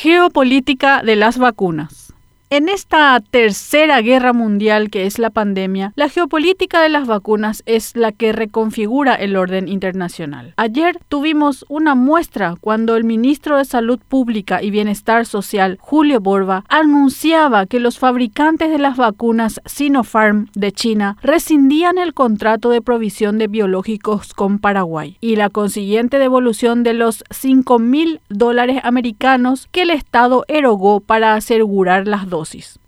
Geopolítica de las vacunas. En esta tercera guerra mundial que es la pandemia, la geopolítica de las vacunas es la que reconfigura el orden internacional. Ayer tuvimos una muestra cuando el ministro de Salud Pública y Bienestar Social, Julio Borba, anunciaba que los fabricantes de las vacunas Sinopharm de China rescindían el contrato de provisión de biológicos con Paraguay y la consiguiente devolución de los 5 mil dólares americanos que el Estado erogó para asegurar las dos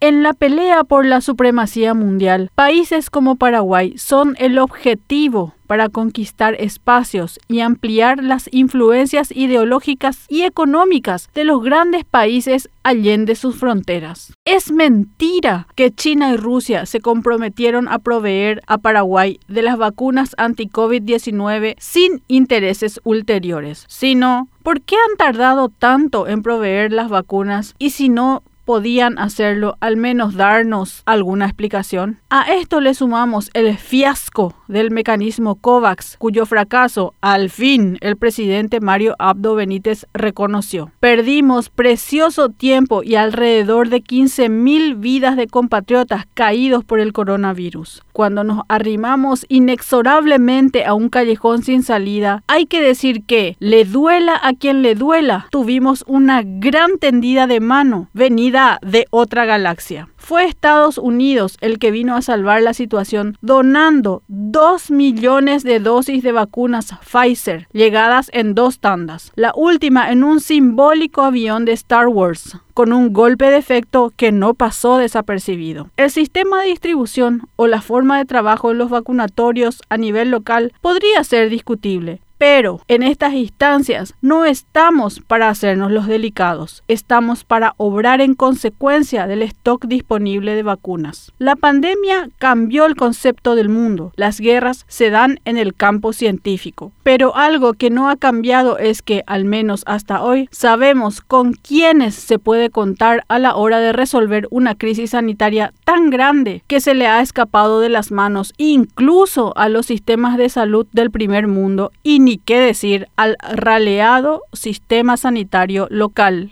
en la pelea por la supremacía mundial, países como Paraguay son el objetivo para conquistar espacios y ampliar las influencias ideológicas y económicas de los grandes países allende sus fronteras. Es mentira que China y Rusia se comprometieron a proveer a Paraguay de las vacunas anti-COVID-19 sin intereses ulteriores, sino ¿por qué han tardado tanto en proveer las vacunas y si no podían hacerlo, al menos darnos alguna explicación. A esto le sumamos el fiasco del mecanismo COVAX, cuyo fracaso al fin el presidente Mario Abdo Benítez reconoció. Perdimos precioso tiempo y alrededor de 15.000 vidas de compatriotas caídos por el coronavirus. Cuando nos arrimamos inexorablemente a un callejón sin salida, hay que decir que, le duela a quien le duela, tuvimos una gran tendida de mano venida de otra galaxia. Fue Estados Unidos el que vino a salvar la situación donando 2 millones de dosis de vacunas Pfizer, llegadas en dos tandas, la última en un simbólico avión de Star Wars, con un golpe de efecto que no pasó desapercibido. El sistema de distribución o la forma de trabajo en los vacunatorios a nivel local podría ser discutible, pero en estas instancias no estamos para hacernos los delicados, estamos para obrar en consecuencia del stock disponible de vacunas. La pandemia cambió el concepto del mundo, las guerras se dan en el campo científico, pero algo que no ha cambiado es que, al menos hasta hoy, sabemos con quiénes se puede contar a la hora de resolver una crisis sanitaria tan grande que se le ha escapado de las manos incluso a los sistemas de salud del primer mundo y ni qué decir al raleado sistema sanitario local.